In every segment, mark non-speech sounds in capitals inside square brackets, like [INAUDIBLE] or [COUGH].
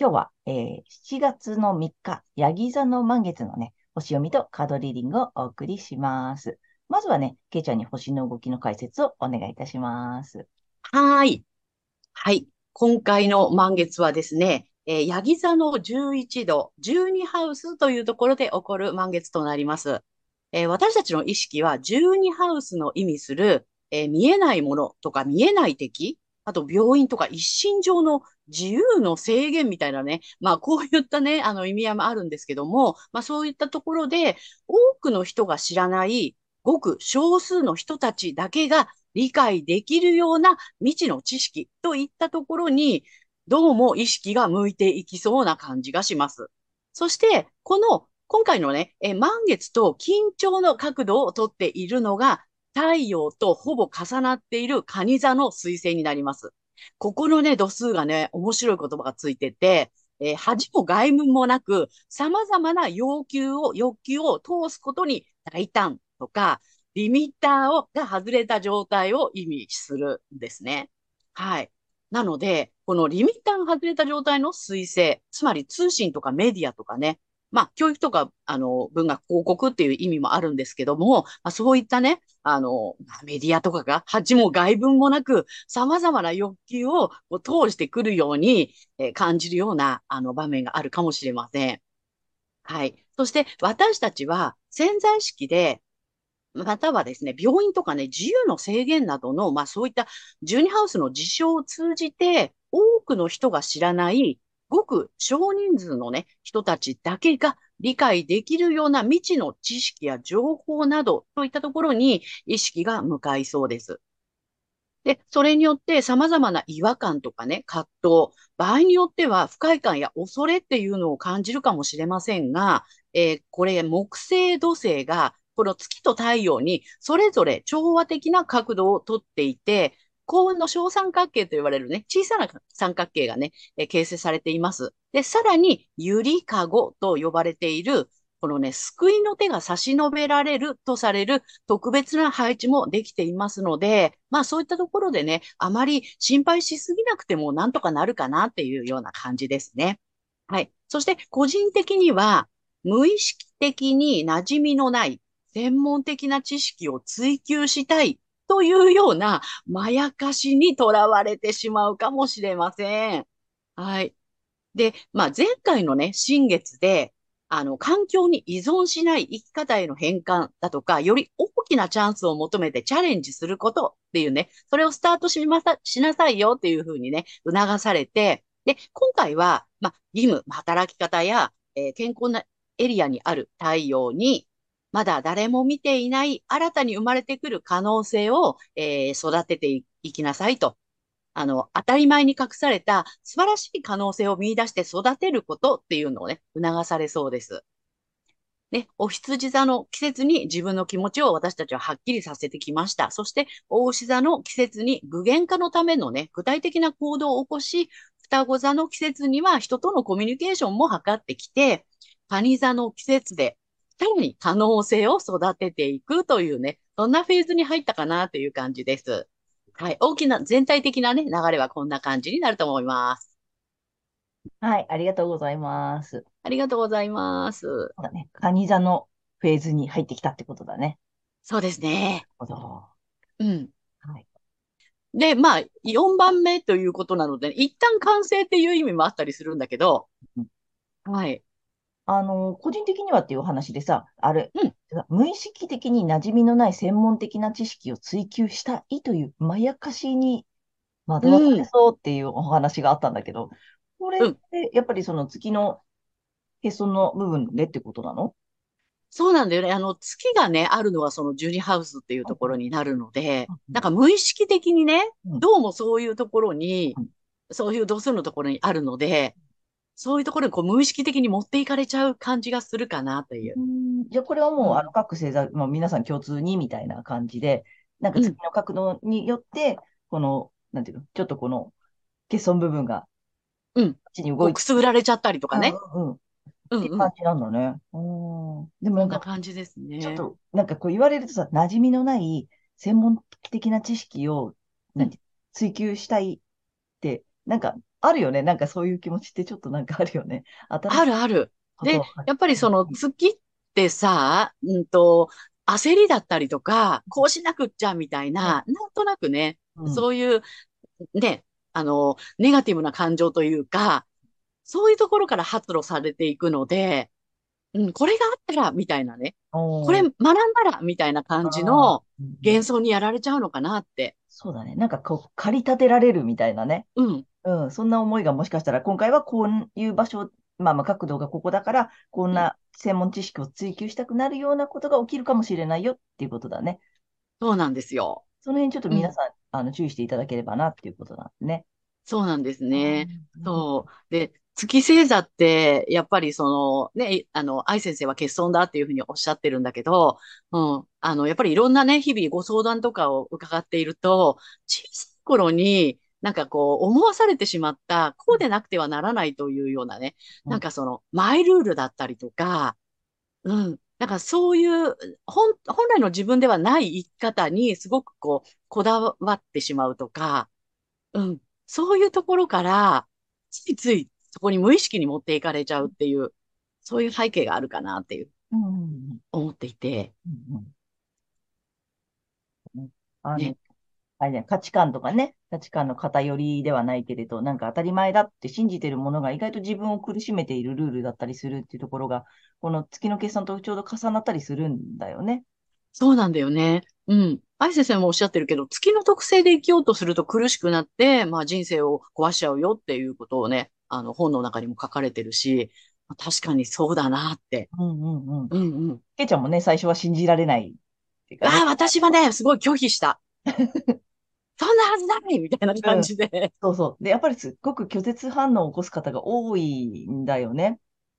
今日は、えー、7月の3日、ヤギ座の満月のね、星読みとカードリーディングをお送りします。まずはね、ケイちゃんに星の動きの解説をお願いいたします。はい。はい。今回の満月はですね、えー、ヤギ座の11度、12ハウスというところで起こる満月となります。えー、私たちの意識は12ハウスの意味する、えー、見えないものとか見えない敵、あと病院とか一身上の自由の制限みたいなね、まあこういったね、あの意味合いもあるんですけども、まあそういったところで多くの人が知らないごく少数の人たちだけが理解できるような未知の知識といったところに、どうも意識が向いていきそうな感じがします。そして、この今回のね、え満月と緊張の角度をとっているのが、太陽とほぼ重なっている蟹座の彗星になります。ここのね、度数がね、面白い言葉がついてて、えー、恥も外務もなく、様々な要求を、欲求を通すことに大胆とか、リミッターをが外れた状態を意味するんですね。はい。なので、このリミッターが外れた状態の彗星、つまり通信とかメディアとかね、まあ、教育とか、あの、文学広告っていう意味もあるんですけども、まあ、そういったね、あの、メディアとかが、恥も外文もなく、様々な欲求を通してくるように、えー、感じるような、あの、場面があるかもしれません。はい。そして、私たちは潜在意識で、またはですね、病院とかね、自由の制限などの、まあそういった12ハウスの事象を通じて、多くの人が知らないごく少人数のね、人たちだけが理解できるような未知の知識や情報などといったところに意識が向かいそうです。で、それによって様々な違和感とかね、葛藤、場合によっては不快感や恐れっていうのを感じるかもしれませんが、えー、これ木星土星がこの月と太陽にそれぞれ調和的な角度をとっていて、幸運の小三角形と言われるね、小さな三角形がね、え形成されています。で、さらに、ゆりかごと呼ばれている、このね、救いの手が差し伸べられるとされる特別な配置もできていますので、まあそういったところでね、あまり心配しすぎなくてもなんとかなるかなっていうような感じですね。はい。そして個人的には、無意識的に馴染みのない専門的な知識を追求したいというようなまやかしにとらわれてしまうかもしれません。はい。で、まあ、前回のね、新月で、あの、環境に依存しない生き方への変換だとか、より大きなチャンスを求めてチャレンジすることっていうね、それをスタートしまさ、しなさいよっていうふうにね、促されて、で、今回は、まあ、義務、働き方や、えー、健康なエリアにある太陽に、まだ誰も見ていない新たに生まれてくる可能性を、えー、育てていきなさいと。あの、当たり前に隠された素晴らしい可能性を見出して育てることっていうのをね、促されそうです。ね、お羊座の季節に自分の気持ちを私たちははっきりさせてきました。そして、大牛座の季節に具現化のためのね、具体的な行動を起こし、双子座の季節には人とのコミュニケーションも図ってきて、蟹座の季節でさらに可能性を育てていくというね、そんなフェーズに入ったかなという感じです。はい。大きな、全体的なね、流れはこんな感じになると思います。はい。ありがとうございます。ありがとうございます。そうだね。カニ座のフェーズに入ってきたってことだね。そうですね。なるほど。うん。はい。で、まあ、4番目ということなので、一旦完成っていう意味もあったりするんだけど、はい。あの、個人的にはっていう話でさ、あれ、うん、無意識的に馴染みのない専門的な知識を追求したいというまやかしに惑わされそうっていうお話があったんだけど、これっうん。てやっぱりその月のへその部分でってことなの？そうなんだよね。あの、月がね、あるのはそのジュニハウスっていうところになるのでうん、なんか無意識的にね、うん。どうもそういうところにうん、そういう度数のところにあるので、そういうところにこう無意識的に持っていかれちゃう感じがするかなという。うんじゃあこれはもう、うんあの各星座、もう皆さん共通にみたいな感じで、なんかうん月の角度によって、この、なんていうの、ちょっとこの欠損部分が、うんこっちにこ動いてうくすぐられちゃったりとかね。うんうんうん。うんうん。っていう感じなんだね。うん。でもなそんなんか、感じですね。ちょっと、なんかこう言われるとさ、馴染みのない専門的な知識を、なんて、追求したいって、なんか、あるよね。なんかそういう気持ちってちょっとなんかあるよね。あるある。でやっぱりその月ってさ、うんと、焦りだったりとか、こうしなくっちゃみたいな、なんとなくね、うんそういう、ね、あの、ネガティブな感情というか、そういうところから発露されていくので、うん、これがあったら、みたいなね、これ学んだら、みたいな感じの幻想にやられちゃうのかなって。そうだね。なんかこう、駆り立てられるみたいなね。うん、うん。そんな思いがもしかしたら、今回はこういう場所、まあまあ角度がここだから、こんな専門知識を追求したくなるようなことが起きるかもしれないよっていうことだね。そうなんですよ。その辺ちょっと皆さん、あの注意していただければなっていうことなんですね。そうなんですね。うんそう。で、月星座って、やっぱりその、ね、あの、愛先生は欠損だっていうふうにおっしゃってるんだけど、うん。あの、やっぱりいろんなね、日々ご相談とかを伺っていると、小さい頃に、なんかこう、思わされてしまった、こうでなくてはならないというようなね、うんなんかその、マイルールだったりとか、うん。なんかそういう、本、本来の自分ではない生き方にすごくこう、こだわってしまうとか、うん。そういうところから、ついついそこに無意識に持っていかれちゃうっていう、そういう背景があるかなっていう、思っていて。うんうんあの、ねあれね、価値観とかね、価値観の偏りではないけれど、なんか当たり前だって信じてるものが意外と自分を苦しめているルールだったりするっていうところが、この月の計算とちょうど重なったりするんだよね。そうなんだよね。うん。愛先生もおっしゃってるけど、月の特性で生きようとすると苦しくなって、まあ人生を壊しちゃうよっていうことをね、あの本の中にも書かれてるし、まあ確かにそうだなって。うんうんうん。うんうん。けいちゃんもね、最初は信じられないねああ、私はね、すごい拒否した。[LAUGHS] そんなはずないみたいな感じで。そうそう。で、やっぱりすっごく拒絶反応を起こす方が多いんだよね。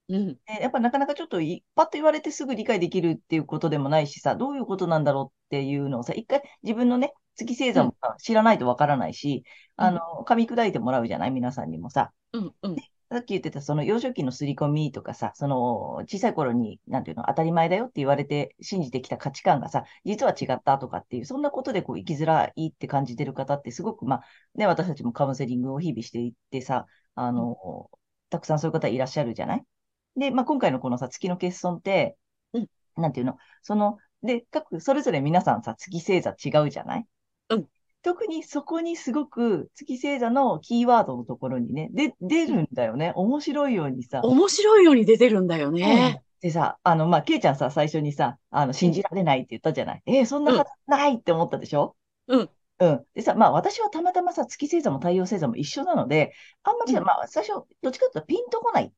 うん。でやっぱなかなかちょっといパッと言われてすぐ理解できるっていうことでもないしさ、どういうことなんだろうっていうのをさ、一回自分のね、月星座もさ知らないとわからないし、うんあの、噛み砕いてもらうじゃない？皆さんにもさ。うんうん。さっき言ってたその幼少期の刷り込みとかさ、その小さい頃に、なんていうの、当たり前だよって言われて信じてきた価値観がさ、実は違ったとかっていう、そんなことでこう生きづらいって感じてる方ってすごく、まあ、ね、私たちもカウンセリングを日々していってさ、あの、たくさんそういう方いらっしゃるじゃない？で、まあ、今回のこのさ、月の欠損って、うん。なんていうの、その、で、各、それぞれ皆さんさ、月星座違うじゃない？うん特にそこにすごく月星座のキーワードのところにね、で、出るんだよね。面白いようにさ。面白いように出てるんだよね。でさ、あの、まあ、ケイちゃんさ、最初にさ、あの、信じられないって言ったじゃない？えーそんなはずないって思ったでしょ？うん。うん。でさ、まあ、私はたまたまさ、月星座も太陽星座も一緒なので、あんまり、うんまあ、最初、どっちかというとピンとこないっ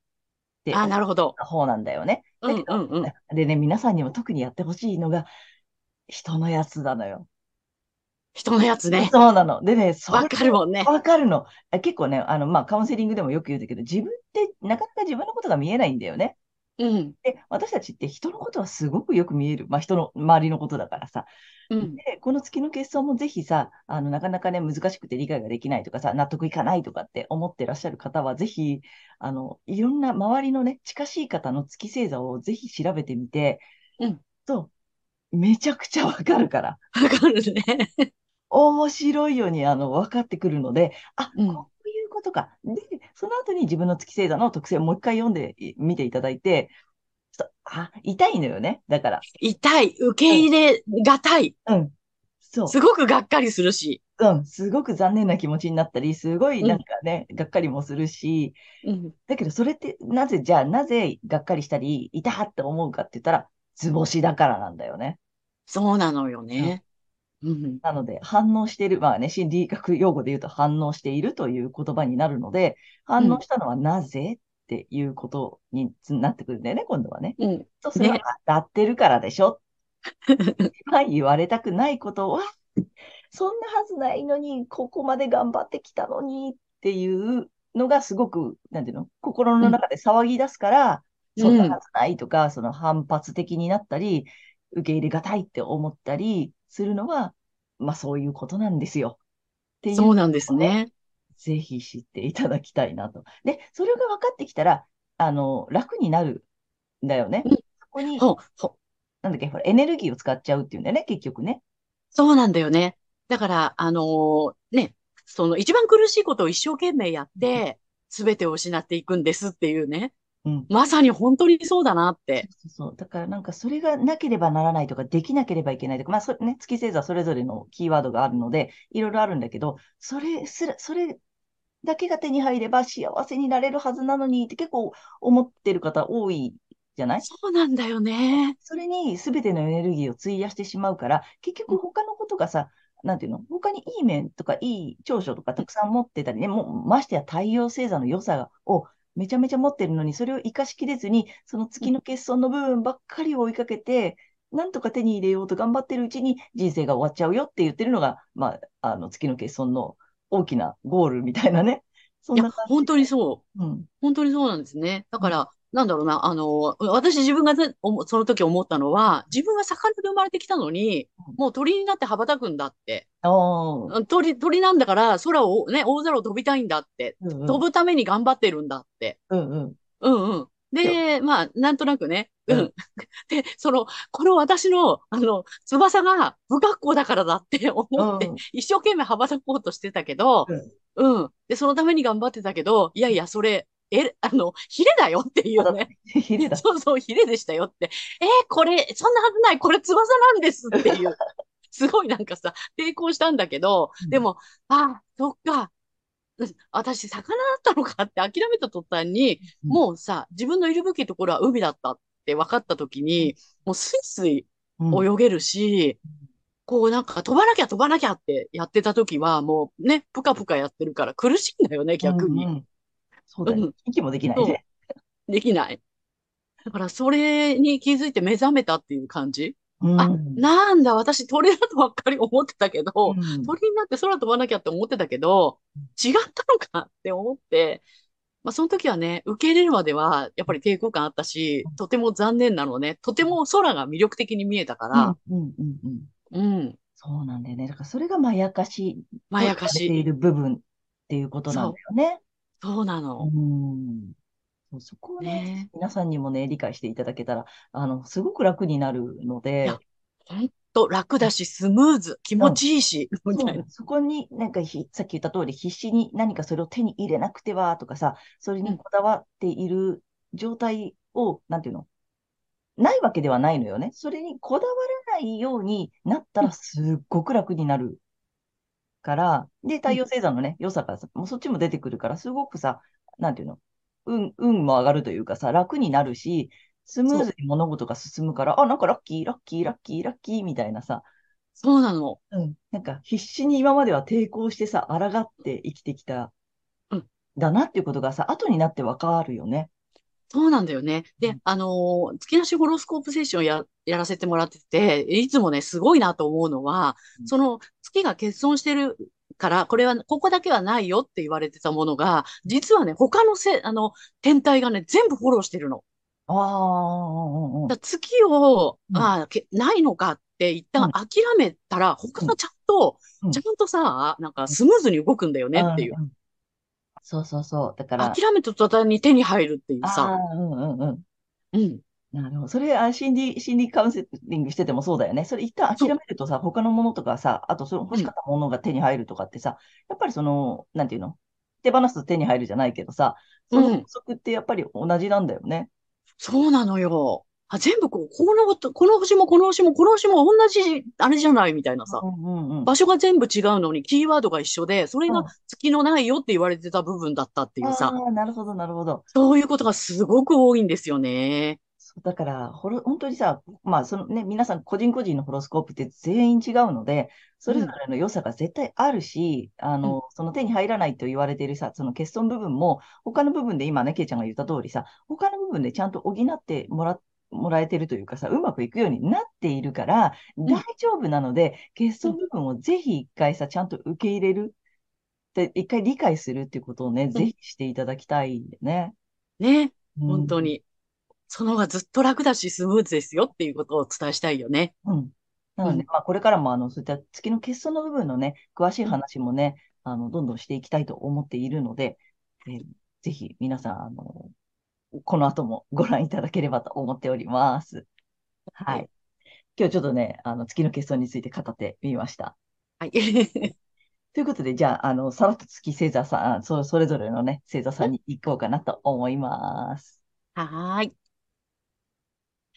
てああ、なるほど。方なんだよね。うんだけど、うんうん。でね、皆さんにも特にやってほしいのが、人のやつなのよ。人のやつね。[LAUGHS] そうなの。でね、わかるもんね。わかるの。え結構ね、あの、まあ、カウンセリングでもよく言うんだけど、自分ってなかなか自分のことが見えないんだよね。うん。で、私たちって人のことはすごくよく見える。まあ、人の周りのことだからさ。うん。で、この月の欠損もぜひさ、あの、なかなかね、難しくて理解ができないとかさ、納得いかないとかって思ってらっしゃる方は、ぜひ、あの、いろんな周りのね、近しい方の月星座をぜひ調べてみて、うん。と、めちゃくちゃわかるから。わかるね。面白いように、あの、分かってくるので、あ、うんこういうことか。で、その後に自分の月星座の特性をもう一回読んでみていただいて、ちょっとあ、痛いのよね。だから、痛い。受け入れがたい。うん。そう。すごくがっかりするし。うん。すごく残念な気持ちになったり、すごいなんかね、がっかりもするし、うん。だけどそれって、なぜ、じゃあなぜがっかりしたり、痛って思うかって言ったら、図星だからなんだよね。そうなのようんね。うん。なので、反応している、まあね、心理学用語で言うと反応しているという言葉になるので、反応うん。したのはなぜっていうことになってくるんだよね、今度はね。うん。と、それはね。当たってるからでしょ。はい、言われたくないことは、そんなはずないのに、ここまで頑張ってきたのにっていうのがすごく、なんていうの、心うん。の中で騒ぎ出すから、そんなうん。はずないとか、その反発的になったり、受け入れがたいって思ったりするのは、まあそういうことなんですよ。っていうそうなんですね。ぜひ知っていただきたいなと。で、それが分かってきたら、あの、楽になるんだよね。うん。そこに、ほう、ほなんだっけ、ほら、エネルギーを使っちゃうっていうんだよね、結局ね。そうなんだよね。だから、あのーね、その一番苦しいことを一生懸命やっうんて、すべてを失っていくんですっていうね。うん。まさに本当にそうだなって。そうそう。だからなんかそれがなければならないとか、できなければいけないとか、まあそれね、月星座それぞれのキーワードがあるので、いろいろあるんだけど、それすら、それだけが手に入れば幸せになれるはずなのにって結構思ってる方多いじゃない？そうなんだよね。それに全てのエネルギーを費やしてしまうから、結うん、局他のことがさ、なんていうの？他にいい面とかいい長所とかたくさん持ってたりね、もうましてや太陽星座の良さをめちゃめちゃ持ってるのに、それを活かしきれずに、そのうん、月の欠損の部分ばっかりを追いかけて、なんとか手に入れようと頑張ってるうちに人生が終わっちゃうよって言ってるのが、まあ、あの月の欠損の大きなゴールみたいなね。そんな感本当に。そう。うん。本当にそうなんですね。だうん。から、なんだろうな、あの、私自分がその時思ったのは、自分は魚で生まれてきたのに、もう鳥になって羽ばたくんだって。鳥、鳥なんだから空をね、大空を飛びたいんだって。うんうん。飛ぶために頑張ってるんだって。うんうん。うんうん。で、まあ、なんとなくね。うん。うん。[LAUGHS] で、その、この私の、あの、翼が不格好だからだって思って、うん。一生懸命羽ばたこうとしてたけど、うん。うん。で、そのために頑張ってたけど、いやいや、それ、え、あの、ヒレだよっていうね。て、[LAUGHS] ヒレだ。そうそう、ヒレでしたよって。えーこれ、そんなはずない、これ翼なんですっていう。[LAUGHS] すごいなんかさ、抵抗したんだけど、うん。でも、ああ、そっか。うん私、魚だったのかって諦めた途端に、うん。もうさ、自分のいるべきところは海だったって分かった時に、もうスイスイうん。泳げるし、こうなんか飛ばなきゃ飛ばなきゃってやってた時は、もうね、ぷかぷかやってるから苦しいんだよね、うん。逆に。うん。そうだよ。うん、息もできないそね。う、できない。だからそれに気づいて目覚めたっていう感じ？うあ、ん。なんだ、私鳥だとばっかり思ってたけうど、ん。鳥になって空飛ばなきゃって思ってたけど、違ったのかって思って、まあ、その時はね、受け入れるまでは、やっぱり抵抗感あったし、とても残念なのね。とても空が魅力的に見えたかうん。ら、うん。うん。うんうん、そうなんだよね。だからそれがまやかしまとやかし。ている部分っていうことなんだよね。そうなうの。ん。そうそこをね、ね皆さんにもね、理解していただけたら、あの、すごく楽になるのえ。いや、で、ほんと楽だし、スムーズ、気持うん。ちいいし、みたいな。そこに、なんかひ、さっき言った通り、必死に何かそれを手に入れなくてはとかさ、それうん、にこだわっている状態を、なんていうの、ないわけではないのよね。それにこだわらないようになったうん、らすっごく楽になるから、で、うん、太陽星座のね、良さがさ、もうそっちも出てくるから、すごくさ、なんていうの、運、運も上がるというかさ、楽になるし、スムーズに物事が進むから、あ、なんかラッキー、ラッキー、ラッキー、ラッキーみたいなさ、そうなの。うん。なんか必死に今までは抵抗してさ、抗って生きてきた、うんだなっていうことがさ、後になってわかるよね。そうなんだよね。で、うん。あのー月なしホロスコープセッションや、やらせてもらってて、いつもね、すごいなと思うのは、その月が欠損してるから、これは、ここだけはないよって言われてたものが、実はね、他のせ、あの、天体がね、全部フォローしてるの。ああ、月を、うん。ああ、けないのかって一うん。旦諦めたら、他うん。がちゃんと、うん。ちゃんとさ、なんかスムーズに動くんだよねっていう。うん。そうそうそう。だから、諦めた途端に手に入るっていうさ。うんうんうん。うん。なるほど。それ、あ、心理、心理カウンセリングしててもそうだよね。それ一旦諦。めるとさ、他のものとかさ、あとその欲うん。しかったものが手に入るとかってさ、やっぱりその、なんていうの？手放すと手に入るじゃないけどさ、その法うん。則ってやっぱり同じなんだよね。そうなのよ。あ、全部こう、この、この星もこの星もこの星も同じ、あれじゃないみたいなさ。うんうんうん。場所が全部違うのに、キーワードが一緒で、それがうん。月のないよって言われてた部分だったっていうさ。ああ、なるほど、なるほど。そういうことがすごく多いんですよね。だから、ホロ、本当にさ、まあ、そのね、皆さん個人個人のホロスコープって全員違うので、それぞれの良さが絶対あるし、うん、あの、その手に入らないと言われているさ、その欠損部分も、他の部分で今ね、ケイちゃんが言った通りさ、他の部分でちゃんと補ってもらって、もらえてるというかさ、うまくいくようになっているから、大丈夫なので、欠損部分をぜひ一回さ、ちゃんと受け入れる。で、一回理解するっていうことをね、ぜひしていただきたいんでね。ね、本当に。その方がずっと楽だし、スムーズですよっていうことをお伝えしたいよね。うん。なので、うん、まあ、これからも、あの、そういった月の欠損の部分のね、詳しい話もね、あの、どんどんしていきたいと思っているので、えー、ぜひ皆さん、あの、この後もご覧いただければと思っております。はい。今日ちょっとね、あの、月の欠損について語ってみました。はい。[LAUGHS] ということで、じゃあ、あの、さらっと月星座さん、そそれぞれのね、星座さんに行こうかなと思います。はい。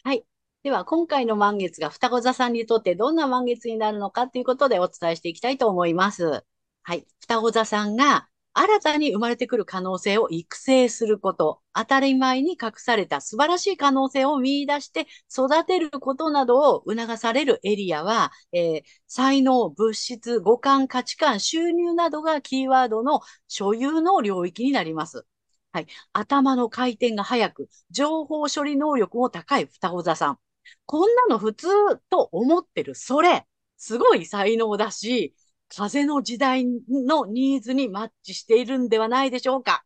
はい。では、今回の満月が双子座さんにとってどんな満月になるのかということでお伝えしていきたいと思います。はい。双子座さんが新たに生まれてくる可能性を育成すること、当たり前に隠された素晴らしい可能性を見出して育てることなどを促されるエリアは、えー、才能、物質、五感、価値観、収入などがキーワードの所有の領域になります。はい。頭の回転が速く、情報処理能力も高い双子座さん。こんなの普通と思ってる、それ、すごい才能だし、風の時代のニーズにマッチしているんではないでしょうか。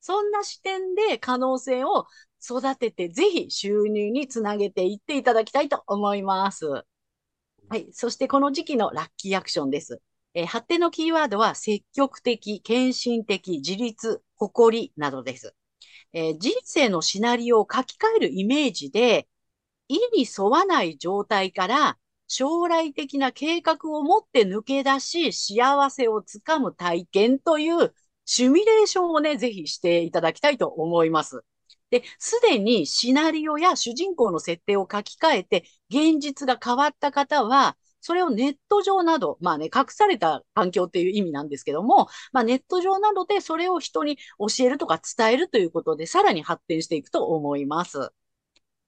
そんな視点で可能性を育てて、ぜひ収入につなげていっていただきたいと思います。はい。そしてこの時期のラッキーアクションです。えー、発展のキーワードは積極的、献身的、自立、誇りなどです。えー、人生のシナリオを書き換えるイメージで、意に沿わない状態から将来的な計画を持って抜け出し、幸せをつかむ体験というシミュレーションをね、ぜひしていただきたいと思います。で、すでにシナリオや主人公の設定を書き換えて、現実が変わった方は、それをネット上など、まあね、隠された環境っていう意味なんですけども、まあネット上などでそれを人に教えるとか伝えるということで、さらに発展していくと思います。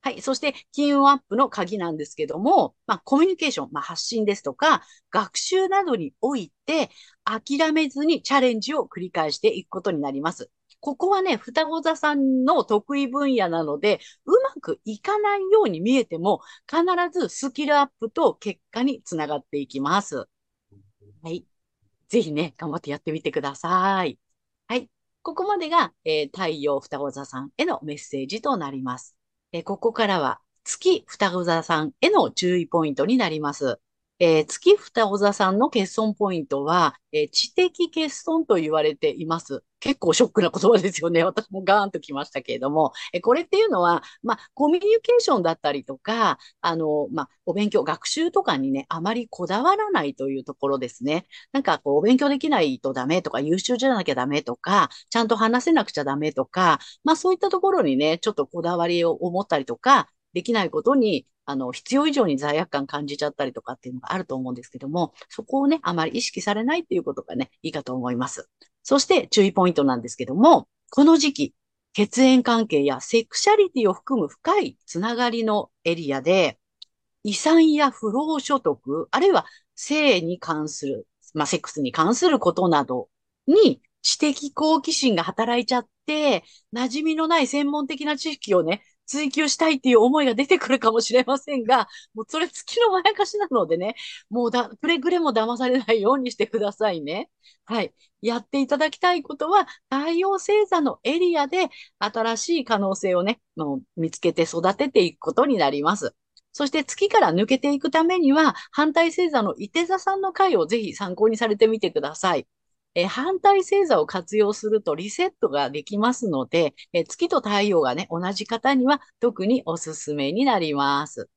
はい。そして、金運アップの鍵なんですけども、まあ、コミュニケーション、まあ、発信ですとか、学習などにおいて、諦めずにチャレンジを繰り返していくことになります。ここはね、双子座さんの得意分野なので、うまくいかないように見えても、必ずスキルアップと結果につながっていきます。はい。ぜひね、頑張ってやってみてください。はい。ここまでが、えー、太陽双子座さんへのメッセージとなります。えここからは月双子座さんへの注意ポイントになります。えー、月双子座さんの欠損ポイントは、えー、知的欠損と言われています。結構ショックな言葉ですよね。[LAUGHS] 私もガーンときましたけれども、えー、これっていうのは、まあ、コミュニケーションだったりとか、あの、まあ、お勉強、学習とかにね、あまりこだわらないというところですね。なんか、こう、お勉強できないとダメとか、優秀じゃなきゃダメとか、ちゃんと話せなくちゃダメとか、まあ、そういったところにね、ちょっとこだわりを持ったりとか、できないことに、あの、必要以上に罪悪感感じちゃったりとかっていうのがあると思うんですけども、そこをね、あまり意識されないっていうことがね、いいかと思います。そして注意ポイントなんですけども、この時期、血縁関係やセクシャリティを含む深いつながりのエリアで、遺産や不労所得、あるいは性に関する、まあ、セックスに関することなどに知的好奇心が働いちゃって、馴染みのない専門的な知識をね、追求したいっていう思いが出てくるかもしれませんが、もうそれ月のまやかしなのでね、もうだ、くれぐれも騙されないようにしてくださいね。はい。やっていただきたいことは、太陽星座のエリアで新しい可能性をね、もう見つけて育てていくことになります。そして月から抜けていくためには、反対星座の伊手座さんの回をぜひ参考にされてみてください。え反対星座を活用するとリセットができますので、え月と太陽がね、同じ方には特におすすめになります。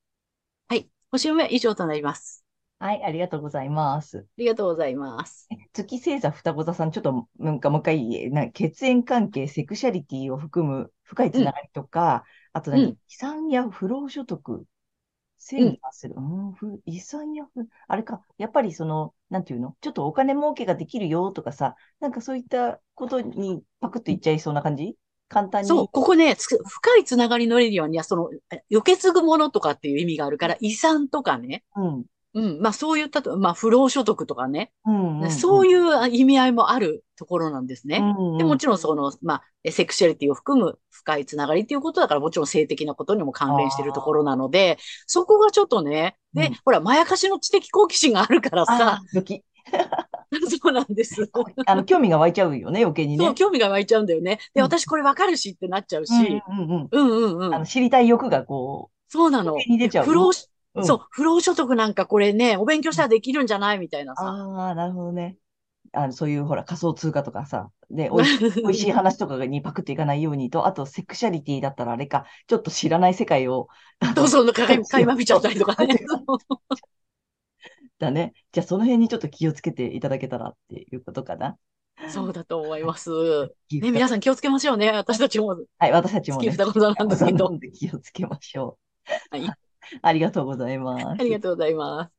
はい。星読みは以上となります。はい、ありがとうございます。ありがとうございます。月星座双子座さん、ちょっと、なんかもう一回、な血縁関係、セクシャリティを含む深いつながりとか、うん、あと何、遺産や不労所得整理する。うん、ふ、遺産やふ、あれか、やっぱりその、なんていうの？ちょっとお金儲けができるよとかさ、なんかそういったことにパクッといっちゃいそうな感じ？簡単に？そう、ここね、つ深いつながりのエリアには、その、え受け継ぐものとかっていう意味があるから、遺産とかね、うん。うん、まあそういったと、まあ不労所得とかね、うん。うん。そういう意味合いもあるところなんですね。うん。で、もちろんその、まあ、えセクシュアリティを含む深いつながりっていうことだから、もちろん性的なことにも関連しているところなので、そこがちょっとね、で、うんほら、まやかしの知的好奇心があるからあさ。[LAUGHS] そうなんです。[LAUGHS] あの、興味が湧いちゃうよね、余計にね。そう、興味が湧いちゃうんだよね。で、うん私これわかるしってなっちゃうし、うんうんうん。うんうんうん。あの、知りたい欲がこそうなう、のに出ちゃう。不労、うんそう、不労所得なんかこれね、お勉強したらできるんじゃないみたいなさ。ああ、なるほどね。あの、そういうほら、仮想通貨とかさ、で、おい [LAUGHS] しい話とかにパクっていかないようにと、あと、セクシャリティだったらあれか、ちょっと知らない世界を、あのそうそう、かい、ま見ちゃったりとかね。[LAUGHS] だね。じゃあ、その辺にちょっと気をつけていただけたらっていうことかな。そうだと思います。ねね、皆さん気をつけましょうね。私たちもはい、私たちもね、[LAUGHS] 気をつけましょはい。う。[LAUGHS] ありがとうございます。ありがとうございます。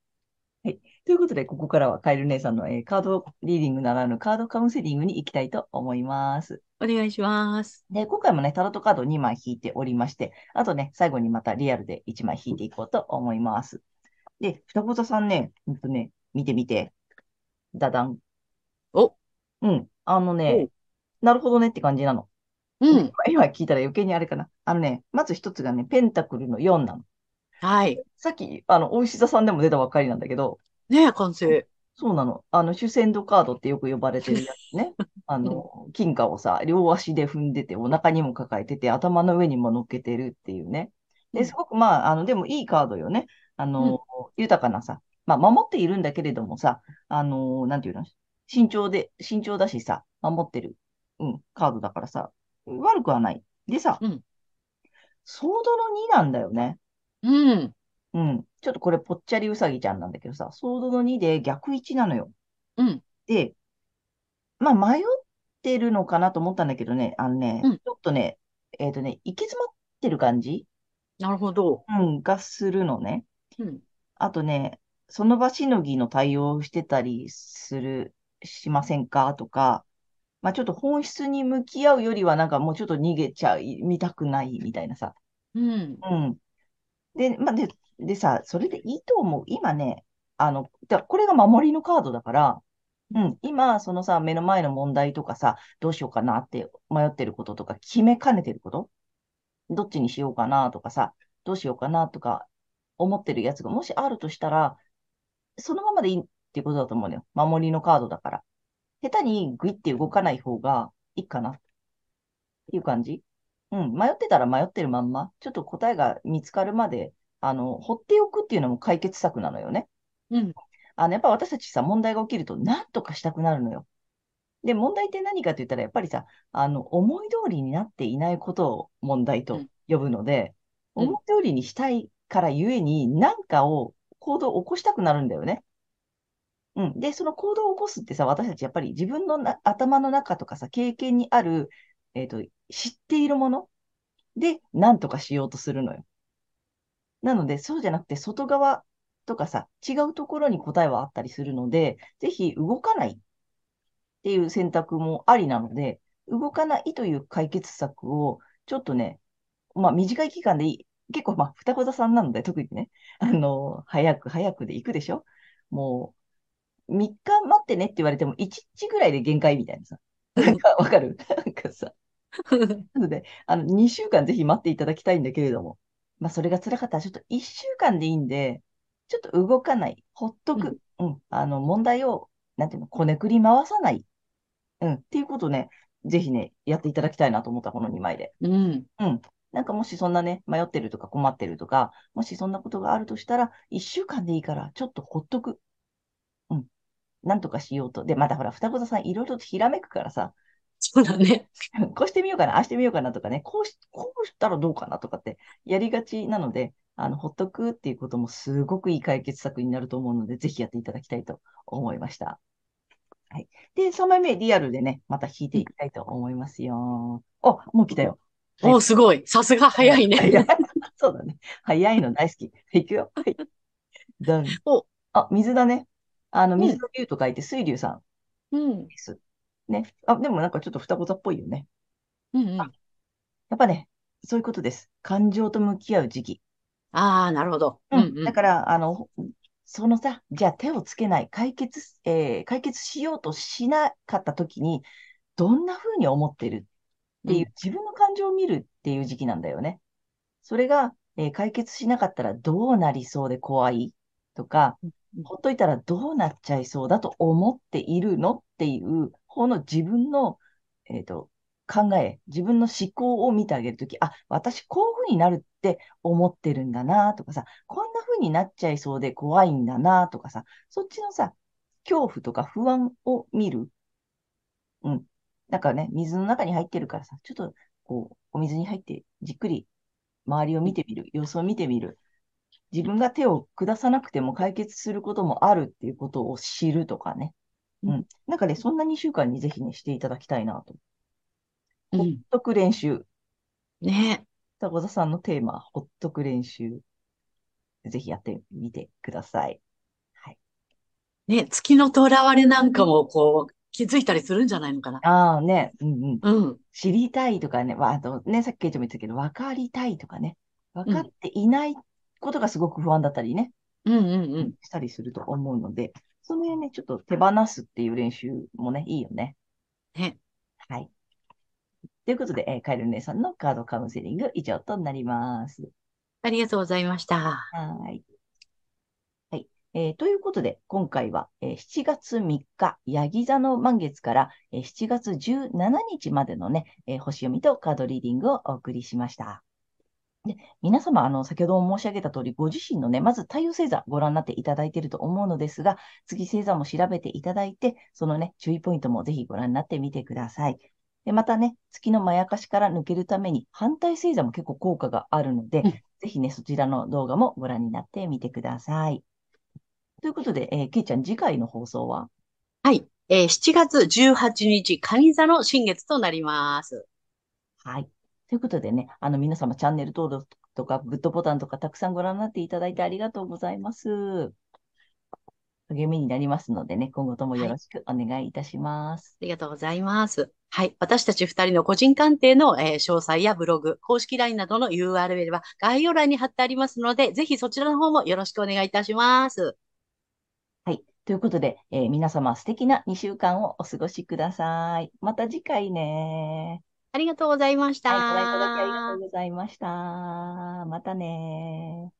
ということで、ここからはカエル姉さんの、えーカードリーディングならぬカードカウンセリングに行きたいと思います。お願いします。で、今回もね、タロットカード2枚引いておりまして、あとね、最後にまたリアルで1枚引いていこうと思います。で、双子座さんね、ほんとね、見てみて。ダダン。お、うん。あのね、なるほどねって感じなの。うん。今聞いたら余計にあれかな。あのね、まず一つがね、ペンタクルの4なの。はい。さっき、あの、大石座さんでも出たばっかりなんだけど、ねえ、完成。そうなの。あの、主戦度カードってよく呼ばれてるやつね。[LAUGHS] あの、金貨をさ、両足で踏んでて、お腹にも抱えてて、頭の上にも乗っけてるっていうね。で、うんすごくまあ、あの、でもいいカードよね。あの、豊かなさ、まあ、守っているんだけれどもさ、あの、なんていうの、慎重で、慎重だしさ、守ってる、うん、カードだからさ、悪くはない。でさ、うんソードの2なんだよね。うん。うん。ちょっとこれぽっちゃりうさぎちゃんなんだけどさ、ソードの2で逆1なのよ。うん。で、まあ迷ってるのかなと思ったんだけどね、あのね、うんちょっとね、えっとね、行き詰まってる感じなるほど。うん、がするのね。うん。あとね、その場しのぎの対応をしてたりする、しませんかとか、まあちょっと本質に向き合うよりはなんかもうちょっと逃げちゃい、見たくないみたいなさ。うん。うん。で、まあ、で、でさ、それでいいと思う。今ね、あの、だこれが守りのカードだから、うん、今、そのさ、目の前の問題とかさ、どうしようかなって迷ってることとか、決めかねてること？どっちにしようかなとかさ、どうしようかなとか、思ってるやつがもしあるとしたら、そのままでいいっていうことだと思うのよ。守りのカードだから。下手にグイって動かない方がいいかなっていう感じ？うん、迷ってたら迷ってるまんま、ちょっと答えが見つかるまで、あの、放っておくっていうのも解決策なのよね。うん。あの、やっぱ私たちさ、問題が起きると何とかしたくなるのよ。で、問題って何かって言ったら、やっぱりさ、あの、思い通りになっていないことを問題と呼ぶので、うん思い通りにしたいからゆえに、何かを、行動を起こしたくなるんだよね。うん。で、その行動を起こすってさ、私たちやっぱり自分のな頭の中とかさ、経験にある、えっと、知っているもの？で何とかしようとするのよ。なので、そうじゃなくて、外側とかさ、違うところに答えはあったりするので、ぜひ動かないっていう選択もありなので、動かないという解決策を、ちょっとね、まあ短い期間でいい。結構まあ、双子座さんなので、特にね、あの、早く早くで行くでしょ？もう、3日待ってねって言われても、1日ぐらいで限界みたいなさ。なんかわかる？[LAUGHS] なんかさ。[LAUGHS] なので、あの、2週間ぜひ待っていただきたいんだけれども、まあ、それが辛かったら、ちょっと1週間でいいんで、ちょっと動かない、ほっとく、うん、あの、問題を、なんていうの、こねくり回さない、うん、っていうことをね、ぜひね、やっていただきたいなと思った、この2枚で。うん。うん。なんかもしそんなね、迷ってるとか困ってるとか、もしそんなことがあるとしたら、1週間でいいから、ちょっとほっとく。うん。なんとかしようと。で、まだほら、双子座さんいろいろとひらめくからさ、そうだね。[LAUGHS] こうしてみようかな、ああしてみようかなとかね、こうし、こうしたらどうかなとかってやりがちなので、あの、ほっとくっていうこともすごくいい解決策になると思うので、ぜひやっていただきたいと思いました。はい。で、3枚目、リアルでね、また引いていきたいと思いますよ。あ、もう来たよ。はいすごい。さすが早い早いね。[LAUGHS] [LAUGHS] そうだね。早いの大好き。いくよ。はい。ドンおあ、水だね。あの、うん水の竜と書いて水竜さんうん。です。ね。あ、でもなんかちょっと双子座っぽいよね。うんうん。やっぱね、そういうことです。感情と向き合う時期。ああ、なるほど。うん。だから、あの、そのさ、じゃあ手をつけない、解決、えー、解決しようとしなかった時に、どんな風に思ってるっていう、うん、自分の感情を見るっていう時期なんだよね。それが、えー、解決しなかったらどうなりそうで怖い？とか、ほっといたらどうなっちゃいそうだと思っているの？っていう方の自分の、えっ、ー、と、考え、自分の思考を見てあげるとき、あ、私こういう風になるって思ってるんだなとかさ、こんな風になっちゃいそうで怖いんだなとかさ、そっちのさ、恐怖とか不安を見る。うん。だかね、水の中に入ってるからさ、ちょっと、こう、お水に入ってじっくり周りを見てみる、様子を見てみる。自分が手を下さなくても解決することもあるっていうことを知るとかね。うん。なんかね、そんな2週間にぜひね、していただきたいなとほっとく練習。ね。田さんのテーマ、ほっとく練習。ぜひやってみてください。はい。ね、月の囚われなんかも、こう、気づいたりするんじゃないのかな。ああ、ね。うんうん。うん。知りたいとかね、あとね、さっきケイちゃんも言ったけど、分かりたいとかね。分かっていないことがすごく不安だったりね。うんうんうん。したりすると思うので、その辺ね、ちょっと手放すっていう練習もね、いいよね。ね。はい。ということで、えー、カエル姉さんのカードカウンセリング以上となります。ありがとうございました。はい。はい。えー、ということで、今回は、えー、7月3日、ヤギ座の満月から、えー、7月17日までのね、えー、星読みとカードリーディングをお送りしました。で皆様、あの、先ほども申し上げた通り、ご自身のね、まず太陽星座ご覧になっていただいていると思うのですが、月星座も調べていただいて、そのね、注意ポイントもぜひご覧になってみてください。で、またね、月のまやかしから抜けるために反対星座も結構効果があるので、うん、ぜひね、そちらの動画もご覧になってみてください。ということで、えー、けいちゃん、次回の放送は？はい、えー、7月18日、蟹座の新月となります。はい。ということでね、あの、皆様チャンネル登録とか、グッドボタンとかたくさんご覧になっていただいてありがとうございます。励みになりますのでね、今後ともよろしくお願いいたします。はい、ありがとうございます。はい。私たち二人の個人鑑定の、えー、詳細やブログ、公式 LINE などの URL は概要欄に貼ってありますので、ぜひそちらの方もよろしくお願いいたします。はい。ということで、えー、皆様素敵な2週間をお過ごしください。また次回ね。ありがとうございました。はい。ご覧いただきありがとうございました。またね